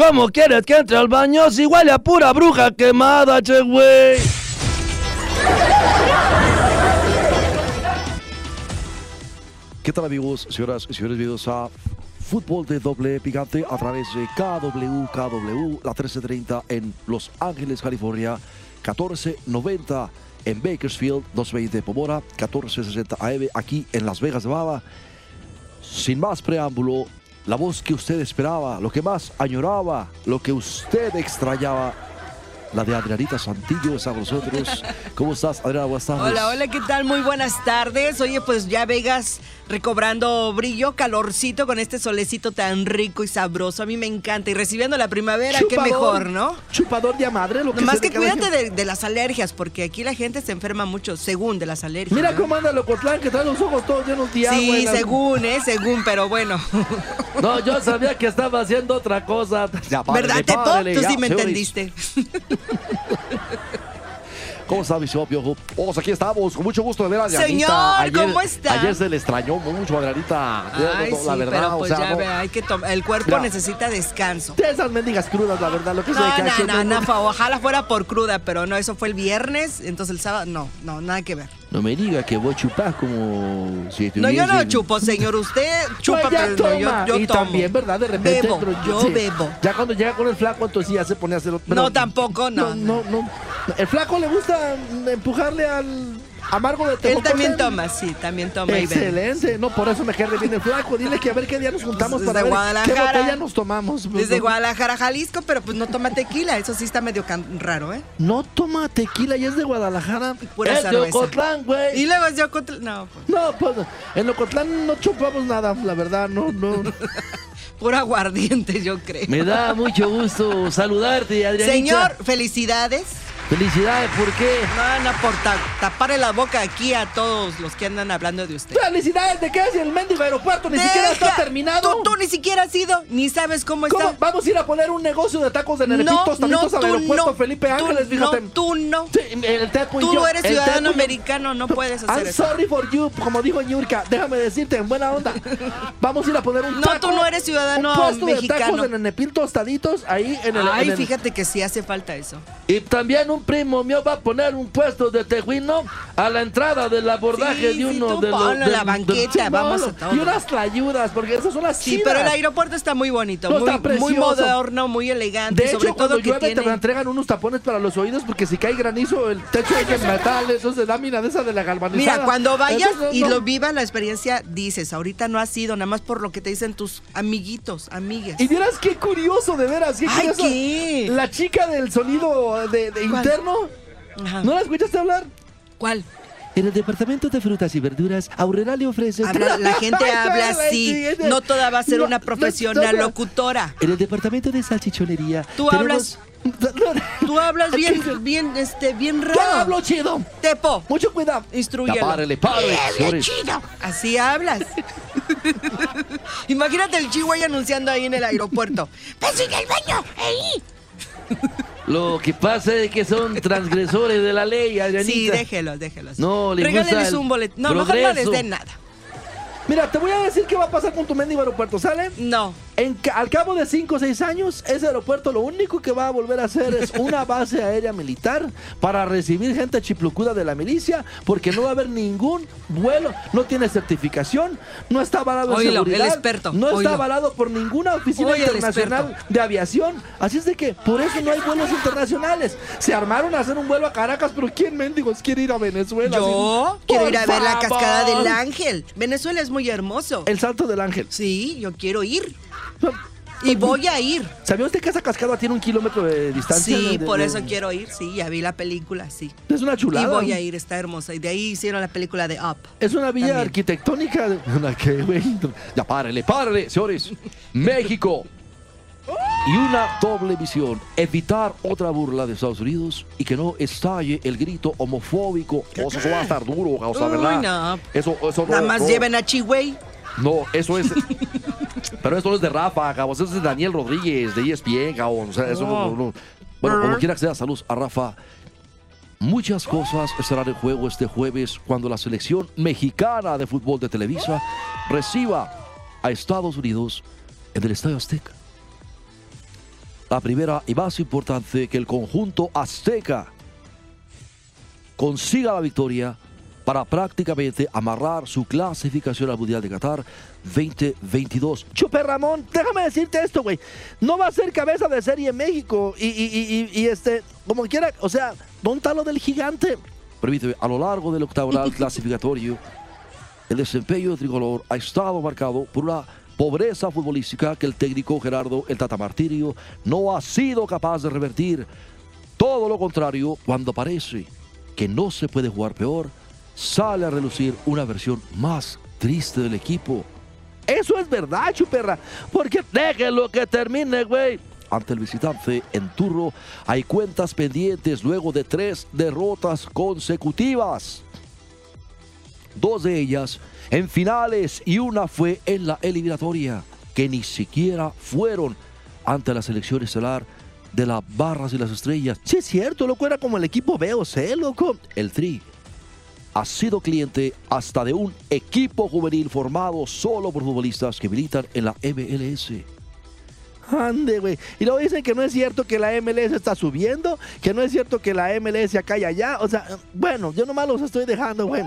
¿Cómo quieres que entre al baño si huele a pura bruja quemada, che, güey? ¿Qué tal amigos, señoras y señores? Bienvenidos a Fútbol de Doble Picante a través de KW, KW, la 1330 en Los Ángeles, California, 1490 en Bakersfield, 220 Pomora, 1460 AM aquí en Las Vegas, Nevada. Sin más preámbulo, la voz que usted esperaba, lo que más añoraba, lo que usted extrañaba, la de Adrianita Santillo está con nosotros. ¿Cómo estás, Adriana? Buenas tardes. Hola, hola, ¿qué tal? Muy buenas tardes. Oye, pues ya Vegas recobrando brillo, calorcito con este solecito tan rico y sabroso. A mí me encanta. Y recibiendo la primavera, qué mejor, ¿no? Chupador de madre, lo que Más que cuídate de, de las alergias, porque aquí la gente se enferma mucho según de las alergias. Mira ¿no? cómo anda Locotlán, que trae los ojos todos llenos de agua. Sí, la- según, ¿eh? Según, pero bueno. No, yo sabía que estaba haciendo otra cosa. Ya, párele, ¿Verdad, Tepo? párele, Tú sí me entendiste. ¿Cómo está, Bishop Piojo? Vamos, aquí estamos, con mucho gusto de ver a. Señor, Ayer- ¿cómo está? Ayer se le extrañó mucho a Adrianita. Ay, la sí, verdad, pero o pues sea, ya no- ve, hay que el cuerpo Mira. necesita descanso. De esas mendigas crudas, la verdad, lo que No, se no, no, no, fa- ojalá fuera por cruda, pero no, eso fue el viernes, entonces el sábado, no, no, nada que ver. No me diga que voy a chupar como si No, yo no estuviese- chupo, señor, usted chupa, Pues ya pero no, yo, toma. yo y tomo. también, ¿verdad? De repente. Bebo, yo sí. bebo. Ya cuando llega con el flaco, entonces ya se pone a hacer. pero- No, tampoco, no, No, no, no. El flaco le gusta empujarle al amargo de Él también toma, sí, también toma y. Excelente, no, por eso me cae bien el flaco. Dile que a ver qué día nos juntamos Desde para ver qué Guadalajara. botella nos tomamos. Desde Guadalajara, Jalisco, pero pues no toma tequila, eso sí está medio raro, ¿eh? No toma tequila y es de Guadalajara. Pura es de. Ocotlán, güey. Y luego es de Ocotlán, no, pues, No, pues en Ocotlán no chupamos nada, la verdad, no, no. puro aguardiente, yo creo. Me da mucho gusto saludarte, Adrianita. Señor, felicidades. Felicidades, ¿por qué? No, no, por ta- taparle la boca aquí a todos los que andan hablando de usted. Felicidades de que es el mendigo aeropuerto, ni siquiera está terminado. Tú, tú ni siquiera has ido, ni sabes cómo está. ¿Cómo? Vamos a ir a poner un negocio de tacos de nerepitos, tamitos al tú aeropuerto no. Felipe Tú Ángeles, fíjate. No, tú no. Sí, el Tepo y Tú yo, no eres el ciudadano Tepo y yo. americano, no puedes hacer I'm eso. sorry for you, como dijo Ñurka. Déjame decirte, en buena onda. Vamos a ir a poner un No, taco. tú no eres ciudadano un puesto de mexicano. tacos de nenepil tostaditos ahí en el... Ay, en el- fíjate que sí hace falta eso. Y también un primo mío va a poner un puesto de tejuino a la entrada del abordaje Sí, de sí, uno tú de los... ponlo del- la banqueta, vamos a ponlo. todo. Y unas tlayudas, porque esas son las Sí, chidas. pero el aeropuerto está muy bonito, No, muy, está muy moderno, muy elegante. De hecho, sobre cuando todo que llueve tiene... te entregan unos tapones para los oídos porque si cae granizo el techo es de metal, eso es de lámina de esa de la galvanizada. Mira, cuando vayas y no- lo vivas la experiencia, dices, ahorita no has sido, nada más por lo que te dicen tus amiguitos, amigas. Y vieras qué curioso, de veras, qué Ay, curioso. ¿qué? La chica del sonido de, de. Interno, Ajá. ¿no la escuchaste hablar? ¿Cuál? En el departamento de frutas y verduras, Aurrera le ofrece... Habla- la gente habla así. No toda va a ser No, una profesional no, no. locutora. En el departamento de salchichonería. Tú tenemos- Tú hablas bien, bien, este, bien Yo raro. hablo chido. Tepo, Mucho cuidado. instruyelo. párele, párele, señores. Así hablas. Imagínate el chihuahua anunciando ahí en el aeropuerto. ¡Ves en el baño! ¡Ahí! Lo que pasa es que son transgresores de la ley, Adrianita. Sí, déjelos, déjelos. No, le gusta Regálenles un boleto. No, mejor no les progreso. den nada. Mira, te voy a decir qué va a pasar con tu mendigo aeropuerto, ¿sale? No. En al cabo de 5 o 6 años, ese aeropuerto lo único que va a volver a hacer es una base aérea militar para recibir gente chiplucuda de la milicia, porque no va a haber ningún vuelo, no tiene certificación, no está avalado en Oílo, seguridad, el experto, no está oílo. avalado por ninguna oficina internacional de aviación. Así es de que por eso no hay vuelos internacionales. Se armaron a hacer un vuelo a Caracas, pero ¿quién mendigos quiere ir a Venezuela? Yo Sin- quiero ir a ver la cascada del ángel. Venezuela es muy hermoso. El salto del ángel. Sí, yo quiero ir. Y voy a ir. ¿Sabía usted que esa cascada tiene un kilómetro de distancia? Sí, De- de- por de- eso quiero ir. Sí, ya vi la película, sí. Es una chulada. Y voy a ir, está hermosa. Y de ahí hicieron la película de Up. Es una villa También. arquitectónica. Una que, güey. Ya párele, párele, señores. México y una doble visión. Evitar otra burla de Estados Unidos y que no estalle el grito homofóbico. O sea, eso va a estar duro, o sea, Uy, ¿verdad? no. Eso, eso no, Nada más no. lleven a Chihuey. No, eso es. pero esto no es de Rafa, cabrón. Eso es de Daniel Rodríguez, de ESPN, cabrón. O sea, eso no. no- no. Bueno, como quiera que sea, saludos a Rafa. Muchas cosas estarán en juego este jueves cuando la selección mexicana de fútbol de Televisa reciba a Estados Unidos en el Estadio Azteca. La primera y más importante que el conjunto azteca consiga la victoria para prácticamente amarrar su clasificación al Mundial de Qatar 2022. Chupe Ramón, déjame decirte esto, güey. No va a ser cabeza de serie en México. Y, y- y- y- y, este, como quiera, o sea, ¿dónde está lo del gigante? Permíteme, a lo largo del octagonal clasificatorio, el desempeño tricolor ha estado marcado por una pobreza futbolística que el técnico Gerardo El Tata Martirio no ha sido capaz de revertir. Todo lo contrario, cuando parece que no se puede jugar peor, sale a relucir una versión más triste del equipo. Eso es verdad, chuperra. Porque déjenlo que termine, güey. Ante el visitante en turno hay cuentas pendientes luego de tres derrotas consecutivas. Dos de ellas en finales y una fue en la eliminatoria, que ni siquiera fueron ante la selección estelar de las Barras y las Estrellas. Sí, es cierto, loco, era como el equipo B o C, loco. El Tri ha sido cliente hasta de un equipo juvenil formado solo por futbolistas que militan en la MLS. Ande, güey. Y luego dicen que no es cierto que la MLS está subiendo, que no es cierto que la MLS acá y allá. O sea, bueno, yo nomás los estoy dejando, güey.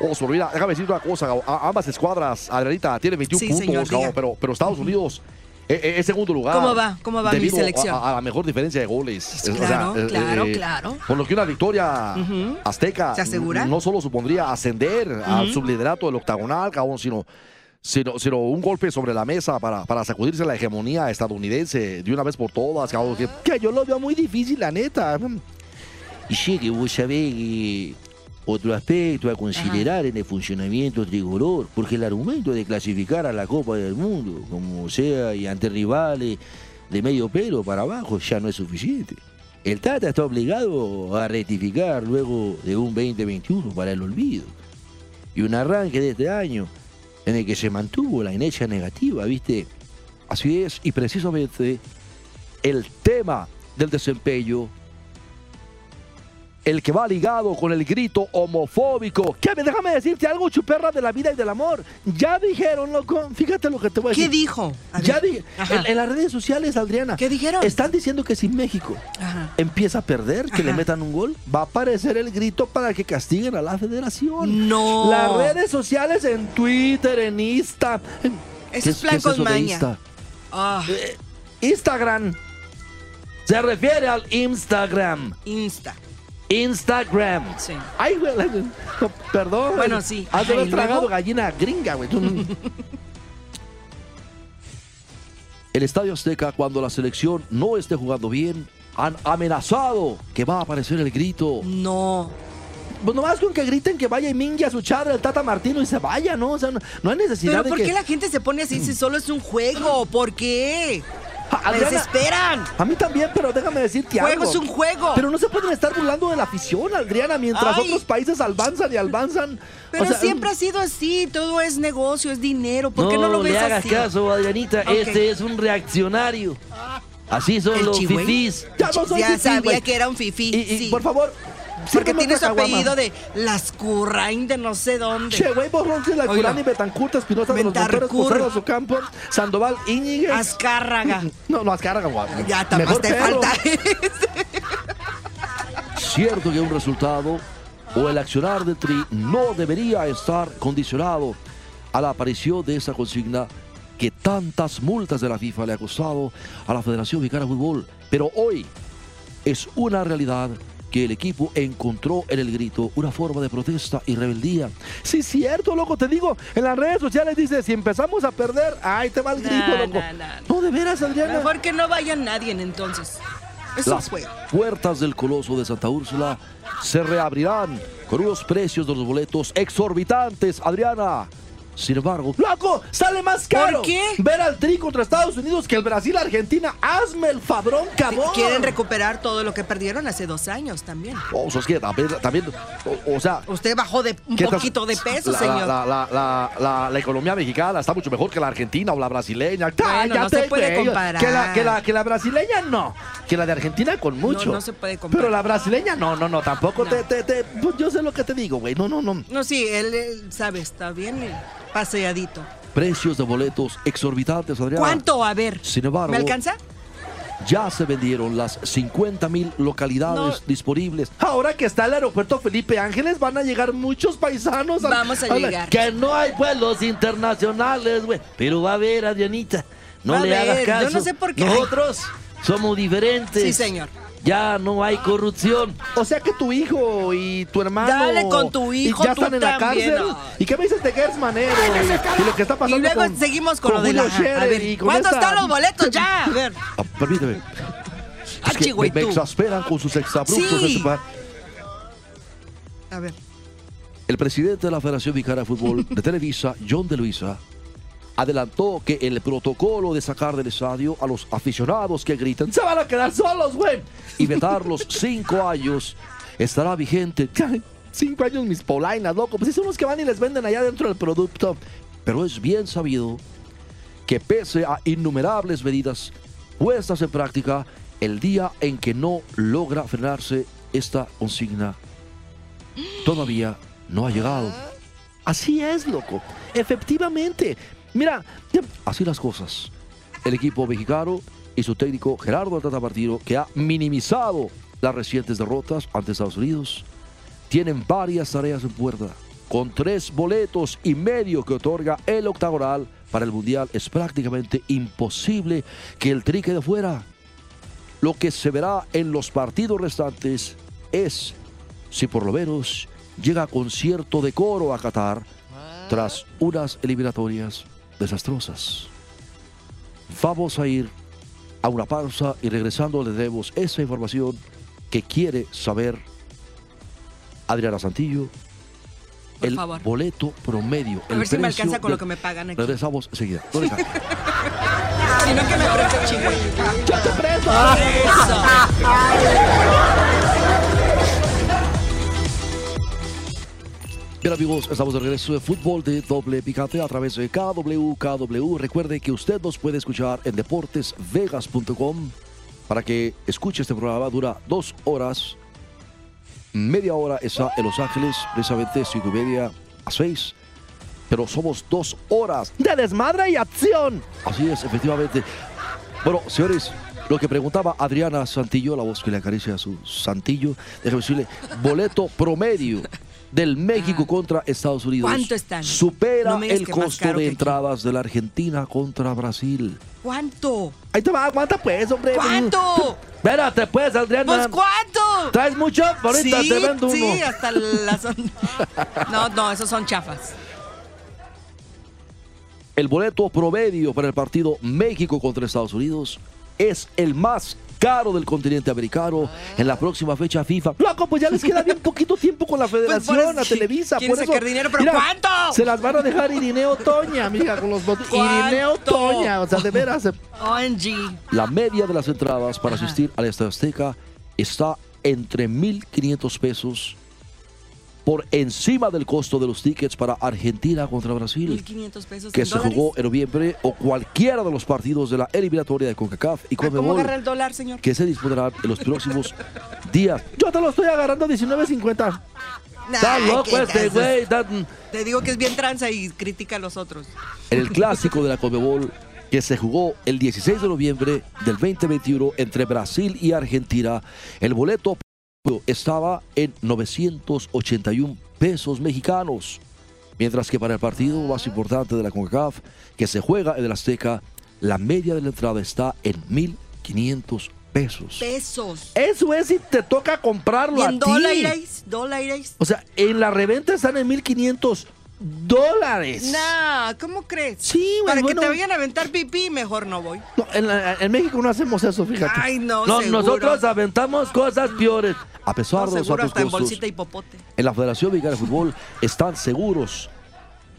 Oso, mira, déjame decir una cosa, ambas escuadras, Adrianita, tienen 21 Sí, puntos, señor, pero, pero Estados Unidos es segundo lugar. ¿Cómo va? ¿Cómo va mi selección? A, a la mejor diferencia de goles. Claro, claro, claro. Por lo que una victoria azteca ¿Se asegura? no solo supondría ascender al subliderato del octagonal, Gabo, sino, sino, sino un golpe sobre la mesa para, para sacudirse la hegemonía estadounidense de una vez por todas, Que yo lo veo muy difícil, la neta. Y sí, que vos sabés que otro aspecto a considerar en el funcionamiento tricolor, porque el argumento de clasificar a la Copa del Mundo, como sea, y ante rivales de medio pelo para abajo, ya no es suficiente. El Tata está obligado a rectificar luego de un 2021 para el olvido. Y un arranque de este año en el que se mantuvo la inercia negativa, ¿viste? Así es, y precisamente el tema del desempeño, el que va ligado con el grito homofóbico. Que déjame decirte algo, chuperra de la vida y del amor. Ya dijeron, loco. Fíjate lo que te voy a ¿Qué decir. dijo? A Ya. Ajá. En, en las redes sociales, Adriana. ¿Qué dijeron? Están diciendo que si México Ajá. empieza a perder, que le metan un gol, va a aparecer el grito para que castiguen a la federación. No. Las redes sociales en Twitter, en Insta, Eso es ¿Qué plan con maña. Insta? Ah, eh, Instagram. Se refiere al Instagram. Insta. Instagram. Sí. Ay, güey. Perdón. Bueno, sí. Has de haber ¿y tragado luego? gallina gringa, güey. El Estadio Azteca, cuando la selección no esté jugando bien, han amenazado que va a aparecer el grito. No. Pues nomás con que griten que vaya y mingue a su chadre el Tata Martino y se vaya, ¿no? O sea, no, no hay necesidad Pero de ¿por que... qué la gente se pone así si solo es un juego? ¿Por qué? Ja, Me desesperan. a mí también, pero déjame decirte Juego algo. es un juego. Pero no se pueden estar burlando de la afición, Adriana, mientras Ay. otros países avanzan y avanzan. Pero O sea, siempre ha sido así, todo es negocio, es dinero. ¿Por qué no, lo ves le hagas así? caso, Adrianita. Este es un reaccionario. Así son El los chihuey. fifís. Ya no soy ya fifí, sabía que era un fifí. Y, y, sí. por favor, Porque sírveme tiene su otra caguama. apellido de Las Currain de no sé dónde. Che, güey, rompes la Oiga. Curani, Betancourt, Espinosa de los. Motores, Campo, Sandoval, Íñiguez. Azcárraga. No, no, Azcárraga, guau. Ya, nada más Mejor te falta. Cierto que un resultado o el accionar de Tri no debería estar condicionado a la aparición de esa consigna que tantas multas de la FIFA le ha costado a la Federación Mexicana de Fútbol. Pero hoy es una realidad que el equipo encontró en el grito una forma de protesta y rebeldía. Sí, cierto, loco, te digo, en las redes sociales dice, si empezamos a perder, ay, te va el grito, loco. no, de veras, Adriana. Mejor que no vaya nadie entonces. Es un Las puertas del Coloso de Santa Úrsula se reabrirán con unos precios de los boletos exorbitantes. Adriana, Sin embargo, ¡Loco! ¡Sale más caro! qué? Ver al Tri contra Estados Unidos que el Brasil-Argentina. ¡Hazme el fabrón, cabrón! Quieren recuperar todo lo que perdieron hace dos años también. oh, es que también, también, o, o sea, Usted bajó de un ¿qué estás- poquito de peso, la, señor. La, la, la, la- la economía mexicana está mucho mejor que la argentina o la brasileña. Bueno, no se puede comparar. Que la, que, la, que la brasileña no. Que la de Argentina con mucho. no se puede comparar. Pero la brasileña no, no, no. Tampoco No. Te, te, te- pues yo sé lo que te digo, güey. No, no, no. No, sí, él, él sabe, está bien eh, paseadito. Precios de boletos exorbitantes, Adrián. ¿Cuánto? A ver. Sin embargo, ¿Me alcanza? ya se vendieron las 50 mil localidades No. disponibles. Ahora que está el aeropuerto Felipe Ángeles, van a llegar muchos paisanos. al- Vamos a llegar. Que no hay vuelos internacionales, güey. Pero va a haber, Adrianita. No Va a le hagas haber, yo caso. no sé por qué. Nosotros somos diferentes. Sí, señor. Ya no hay corrupción. O sea que tu hijo y tu hermano. Dale con tu y hijo, ya tú están en la también, cárcel. no. ¿Y qué me dices de Gers Manero? Y, y lo que está pasando Y luego con- seguimos con, lo de la... Julio Scherer A ver, y con ¿cuántos esta- están los boletos ya? A ver. Ah, permíteme. Ah, Es que me, exasperan con sus exabruptos. Sí. A ver. El presidente de la Federación Mexicana de Fútbol de Televisa, John de Luisa, adelantó que el protocolo de sacar del estadio a los aficionados que gritan Se van a quedar solos, güey. y vetarlos cinco años estará vigente. Cinco años mis polainas, loco. Pues son los que van y les venden allá dentro del producto. Pero es bien sabido que pese a innumerables medidas puestas en práctica, el día en que no logra frenarse esta consigna todavía no ha llegado. Así es, loco. Efectivamente. Mira, Así las cosas. El equipo mexicano y su técnico Gerardo Tata Martino, que ha minimizado las recientes derrotas ante Estados Unidos, tienen varias tareas en puerta. Con tres boletos y medio que otorga el octagonal para el Mundial, es prácticamente imposible que el tri quede fuera. Lo que se verá en los partidos restantes es si por lo menos llega con cierto decoro a Qatar tras unas eliminatorias desastrosas. Vamos a ir a una pausa y regresando le demos esa información que quiere saber Adriana Santillo. Por el favor. boleto promedio. A el ver si me alcanza con lo del- que me pagan aquí. Regresamos enseguida. No. Si no, que me el chigüey. ¡Yo te preso! Eso. Bien amigos, estamos de regreso de fútbol de doble picante a través de KW, KW. Recuerde que usted nos puede escuchar en deportesvegas.com para que escuche este programa. Dura dos horas. Media hora está en Los Ángeles, precisamente cinco y media a seis. Pero somos dos horas. De desmadre y acción. Así es, efectivamente. Bueno, señores, lo que preguntaba Adriana Santillo, la voz que le acaricia a su Santillo, déjame decirle, boleto promedio del México Ah. contra Estados Unidos. ¿Cuánto están? Supera No el costo de aquí. entradas de la Argentina contra Brasil. ¿Cuánto? Ahí te va, aguanta pues, hombre. ¿Cuánto? Espérate, pues, Adriana. Pues ¿cuánto? ¿Traes mucho? Ahorita sí, te vendo sí, uno. hasta las... No, no, esos son chafas. El boleto promedio para el partido México contra Estados Unidos es el más caro del continente americano en la próxima fecha FIFA. Loco, pues ya les queda bien poquito tiempo con la federación, Pues a Televisa. Por eso, sacar dinero, ¿pero cuánto? Se las van a dejar Irineo Toña, mija, con los. ¿Cuánto? Irineo Toña, o sea, de veras. eh, ONG. La media de las entradas para asistir al Estadio Azteca está entre 1.500 pesos por encima del costo de los tickets para Argentina contra Brasil, 1.500 pesos que se dólares. jugó en noviembre, o cualquiera de los partidos de la eliminatoria de CONCACAF y Ah, ¿Cómo CONMEBOL, agarra el dólar, señor? que se dispondrán en los próximos días. Yo te lo estoy agarrando 19.50. Está Ay, loco este güey. Te digo que es bien tranza y critica a los otros. En el clásico de la CONMEBOL, que se jugó el 16 de noviembre del 2021 entre Brasil y Argentina, el boleto estaba en 981 pesos mexicanos. Mientras que para el partido más importante de la CONCACAF, que se juega en el Azteca, la media de la entrada está en 1.500 pesos. Pesos. Eso es si te toca comprarlo ¿Y a en ti. dólares? ¿Dólares? O sea, en la reventa están en 1.500 dólares. Nah, ¿cómo crees? Sí, güey, Para bueno. que te vayan a aventar pipí, mejor no voy. No, en, la- en México no hacemos eso, fíjate. Ay, no, No, seguro. nosotros aventamos cosas peores. A pesar No, de los altos hasta en bolsita y popote. en la Federación Mexicana de Fútbol están seguros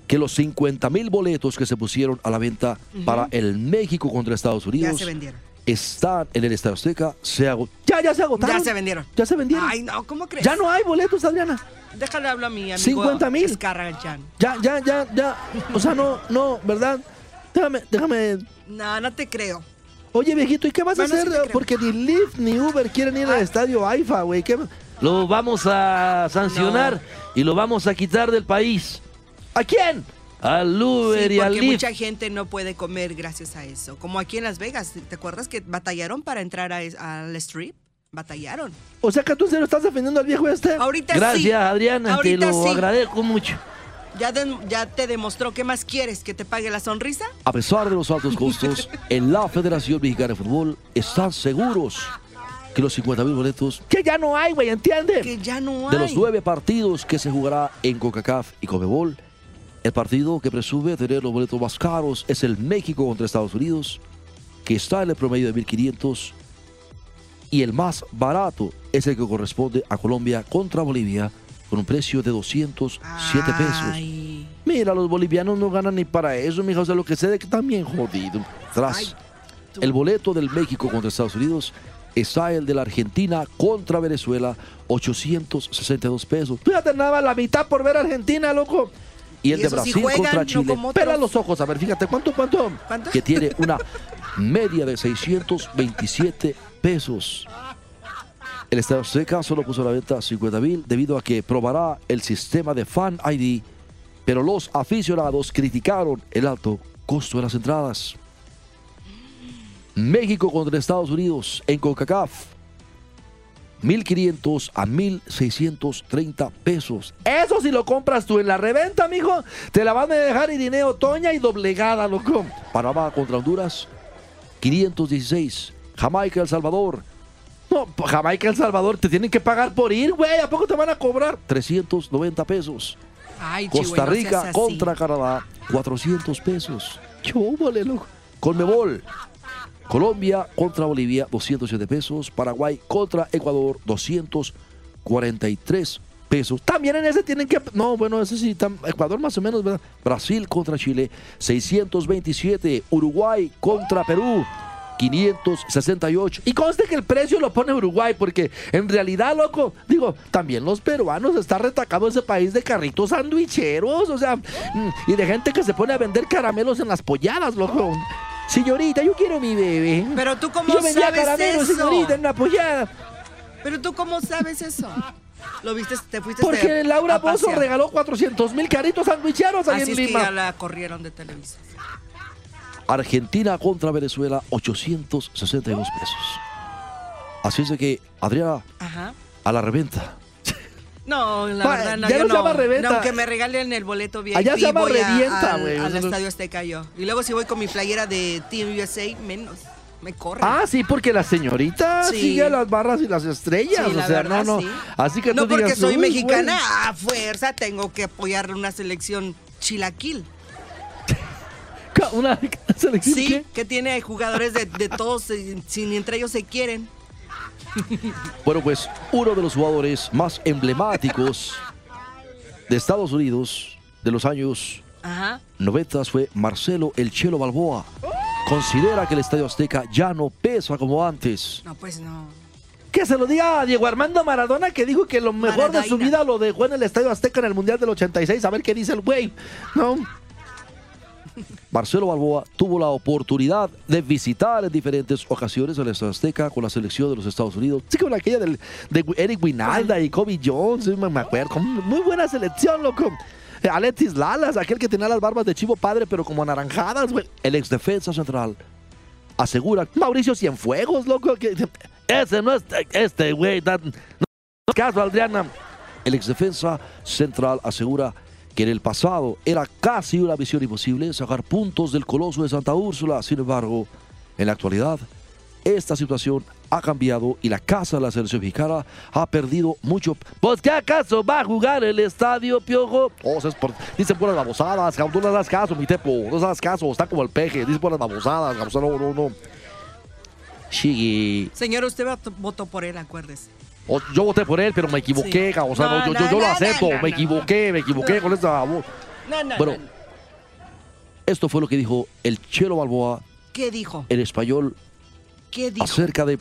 que los 50 mil boletos que se pusieron a la venta para el México contra Estados Ya Unidos se vendieron. están en el Estadio Azteca. Se agotó. Ya, ya se agotaron. Ya se vendieron. Ya se vendieron. Ay, no, ¿cómo crees? Ya no hay boletos, Adriana. Déjale hablar a mi amigo. 50,000. Escarranchan. Ya, ya, ya, ya. O sea, no, no, ¿verdad? Déjame, déjame. No, no te creo. Oye, viejito, ¿y qué vas Bueno, a sí hacer? creo. Porque ni Lyft ni Uber quieren ir al Ah. estadio AIFA, güey. ¿Qué- Lo vamos a sancionar y lo vamos a quitar del país. ¿A quién? Al Uber Sí, y al porque Lyft. mucha gente no puede comer gracias a eso. Como aquí en Las Vegas. ¿Te acuerdas que batallaron para entrar a- al strip? Batallaron. O sea que tú en serio estás defendiendo al viejo este. Ahorita sí. Gracias, Adriana. Te lo sí. agradezco mucho. ¿Ya, de- ya te demostró qué más quieres, que te pague la sonrisa. A pesar de los altos costos, en la Federación Mexicana de Fútbol están seguros que los 50 mil boletos Que ya no hay, güey, ¿entiendes? Que ya no hay. de los nueve partidos que se jugará en CONCACAF y CONMEBOL, el partido que presume tener los boletos más caros es el México contra Estados Unidos, que está en el promedio de 1.500, y el más barato es el que corresponde a Colombia contra Bolivia, con un precio de 207 pesos. Ay. Mira, los bolivianos no ganan ni para eso, mija. O sea, lo que sé de que están bien jodidos. Tras Ay, tú. el boleto del México contra Estados Unidos, está el de la Argentina contra Venezuela, 862 pesos. Fíjate, nada la mitad por ver a Argentina, loco. Y el Y de Brasil juegan, contra no Chile. Pela los ojos, a ver, fíjate, ¿cuánto, cuánto? ¿Cuánto? que tiene una media de 627 pesos. El Azteca solo puso la venta 50 mil debido a que probará el sistema de Fan ID, pero los aficionados criticaron el alto costo de las entradas. México contra Estados Unidos en CONCACAF. 1.500 a 1.630 pesos. Eso si lo compras tú en la reventa, mijo, te la van a dejar Irineo Toña y doblegada, loco. Panamá contra Honduras, 516. Jamaica, El Salvador, No, Jamaica, El Salvador, te tienen que pagar por ir, güey. ¿A poco te van a cobrar? 390 pesos. Ay, Costa Chihuahua, Rica contra Canadá, 400 pesos. Chúbole, loco. Conmebol, Colombia contra Bolivia, 207 pesos. Paraguay contra Ecuador, 243 pesos. También en ese tienen que. No, bueno, ese sí, tam- Ecuador más o menos, ¿verdad? Brasil contra Chile, 627. Uruguay contra Perú, 568. Y conste que el precio lo pone Uruguay, porque en realidad, loco, digo, también los peruanos está retacado ese país de carritos sandwicheros, o sea, mm, y de gente que se pone a vender caramelos en las polladas, loco. Señorita, yo quiero mi bebé. Pero tú cómo yo vendía sabes caramelos, eso. señorita, en una pollada. Pero tú cómo sabes eso. ¿Lo viste? ¿Te fuiste Porque Laura Bozo regaló 400 mil carritos sandwicheros ahí Así en es que ya Lima. la corrieron de Televisa. Argentina contra Venezuela, 862 pesos. Así es de que, Adriana, Ajá. a la reventa. No, la Pa- verdad no. ya no se llama reventa. No, aunque me regalen el boleto bien. Allá se llama revienta, al- güey. Al, Estadio Azteca yo. Y luego si voy con mi playera de Team USA, menos. Me corren. Ah, sí, porque la señorita Sí. sigue las barras y las estrellas. Sí, o sea, verdad, no, no. sí. Así que no tú porque digas, soy mexicana, a fuerza tengo que apoyar una selección chilaquil. Una selección Sí, que- que tiene jugadores de, de todos, eh, sin entre ellos se quieren. Bueno, pues uno de los jugadores más emblemáticos de Estados Unidos de los años Ajá. 90 fue Marcelo El Chelo Balboa. Considera que el Estadio Azteca ya no pesa como antes. No, pues no. Que se lo diga a Diego Armando Maradona, que dijo que lo mejor de su vida lo dejó en el Estadio Azteca en el Mundial del 86. A ver qué dice el güey. No. Marcelo Balboa tuvo la oportunidad de visitar en diferentes ocasiones el Estadio Azteca con la selección de los Estados Unidos. Sí, con aquella del, de Eric Winalda y Kobe Jones, me acuerdo. Muy buena selección, loco. Eh, Alexis Lalas, aquel que tenía las barbas de chivo padre, pero como anaranjadas, güey. El ex defensa central asegura Mauricio Cienfuegos, loco. Ese no es este güey. da- No caso, Adriana. El ex defensa central asegura que en el pasado era casi una misión imposible sacar puntos del coloso de Santa Úrsula. Sin embargo, en la actualidad, esta situación ha cambiado y la casa de la selección mexicana ha perdido mucho. ¿Pues qué acaso va a jugar el estadio, Piojo? Oh, por- dicen puras babosadas, tú no das caso, mi tepo, no das caso, está como el peje, dicen puras babosadas, no, no, no. Chiqui. Señor, usted votó por él, acuérdese. O- yo voté por él, pero me equivoqué, Sí. o sea, No, no, yo, no, yo, yo lo acepto, me equivoqué, me equivoqué con esa voz. No, no, Bueno, no, no. Esto fue lo que dijo el Chelo Balboa ¿Qué dijo? en español ¿Qué dijo? acerca de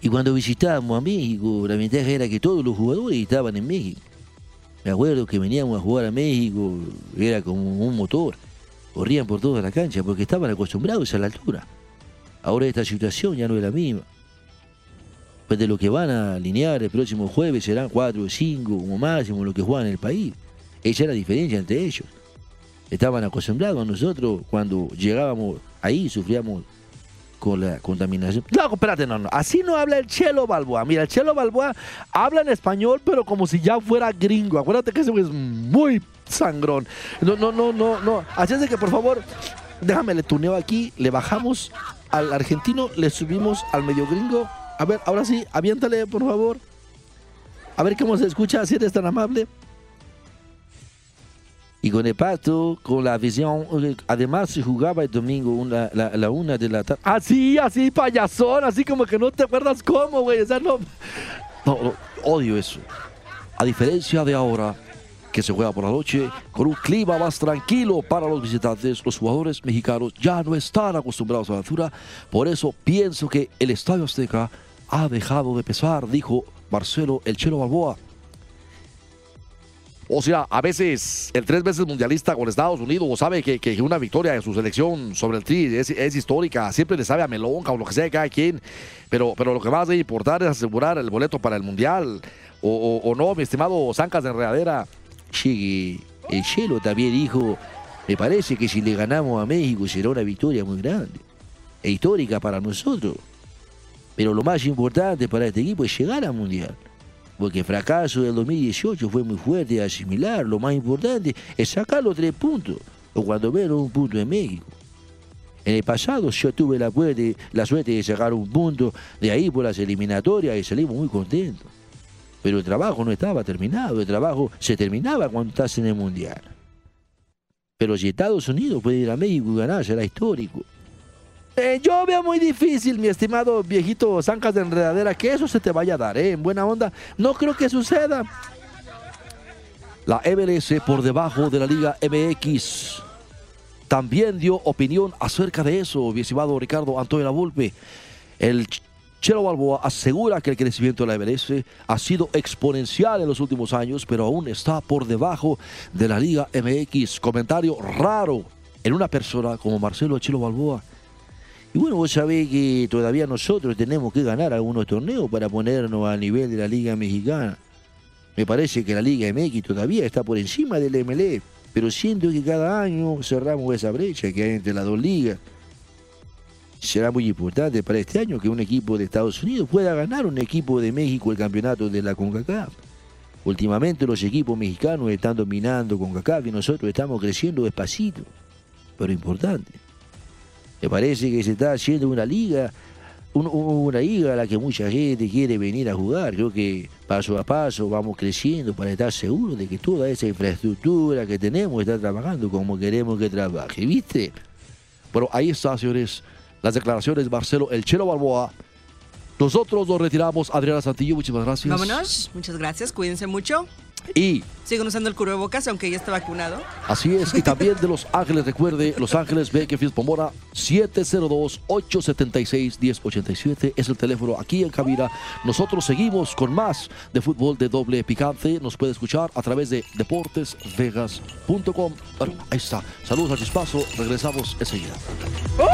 Y cuando visitábamos a México, la ventaja era que todos los jugadores estaban en México. Me acuerdo que veníamos a jugar a México, era como un motor. Corrían por toda la cancha porque estaban acostumbrados a la altura. Ahora esta situación ya no es la misma. Pues de lo que van a alinear el próximo jueves serán cuatro o cinco como máximo lo que juegan en el país. Esa es la diferencia entre ellos. Estaban acostumbrados nosotros cuando llegábamos ahí, sufríamos con la contaminación. No, espérate, no, no. Así no habla el Chelo Balboa. Mira, el Chelo Balboa habla en español, pero como si ya fuera gringo. Acuérdate que ese es muy sangrón. No, no, no, no, no. Así es que, por favor, déjame le tuneo aquí, le bajamos al argentino, le subimos al medio gringo. A ver, ahora sí, aviéntale, por favor. A ver cómo se escucha, si eres tan amable. Y con el pato, con la visión, eh, además se jugaba el domingo una, la, la una de la tarde. Así, así, payasón, así como que no te acuerdas cómo, güey. O. No, no, odio eso. A diferencia de ahora, que se juega por la noche, con un clima más tranquilo para los visitantes, los jugadores mexicanos ya no están acostumbrados a la altura. Por eso pienso que el Estadio Azteca ha dejado de pesar, dijo Marcelo El Chelo Balboa. O sea, a veces el tres veces mundialista con Estados Unidos sabe que, una victoria de su selección sobre el Tri es, es histórica, siempre le sabe a melonca o lo que sea cada quien, pero, pero lo que más debe importar es asegurar el boleto para el mundial, o, no, mi estimado Zancas de Enredadera. Llegue, el Chelo también dijo, me parece que si le ganamos a México será una victoria muy grande e histórica para nosotros. Pero lo más importante para este equipo es llegar al Mundial. Porque el fracaso del 2018 fue muy fuerte de asimilar. Lo más importante es sacar los tres puntos, o cuando menos un punto en México. En el pasado yo tuve la, la suerte de sacar un punto de ahí por las eliminatorias y salimos muy contentos. Pero el trabajo no estaba terminado, el trabajo se terminaba cuando estás en el Mundial. Pero si Estados Unidos puede ir a México y ganar, será histórico. Eh, yo veo muy difícil, mi estimado viejito Zancas de Enredadera, que eso se te vaya a dar, ¿eh? En buena onda. No creo que suceda. La MLS por debajo de la Liga MX también dio opinión acerca de eso, mi estimado Ricardo Antonio Volpe. El Ch- Chelo Balboa asegura que el crecimiento de la MLS ha sido exponencial en los últimos años, pero aún está por debajo de la Liga MX. Comentario raro en una persona como Marcelo Chelo Balboa. Y bueno, vos sabés que todavía nosotros tenemos que ganar algunos torneos para ponernos a nivel de la Liga Mexicana. Me parece que la Liga MX todavía está por encima del MLE, pero siento que cada año cerramos esa brecha que hay entre las dos ligas. Será muy importante para este año que un equipo de Estados Unidos pueda ganar un equipo de México el campeonato de la CONCACAF. Últimamente los equipos mexicanos están dominando CONCACAF y nosotros estamos creciendo despacito, pero importante. Me parece que se está haciendo una liga, un- un- una liga a la que mucha gente quiere venir a jugar. Creo que paso a paso vamos creciendo para estar seguros de que toda esa infraestructura que tenemos está trabajando como queremos que trabaje, ¿viste? Bueno, ahí está, señores, las declaraciones de Marcelo El Chelo Balboa. Nosotros nos retiramos, Adriana Santillo, muchísimas gracias. Vámonos. Muchas gracias. Cuídense mucho. Y Sigan usando el cubrebocas, aunque ya está vacunado. así es, y también de Los Ángeles, recuerde, Los Ángeles, Bakersfield, Pomora, 702-876-1087 es el teléfono aquí en Cabira. Nosotros seguimos con más de fútbol de doble picante. Nos puede escuchar a través de deportesvegas.com. Bueno, ahí está. Saludos al chispazo. Regresamos enseguida. ¡Uh!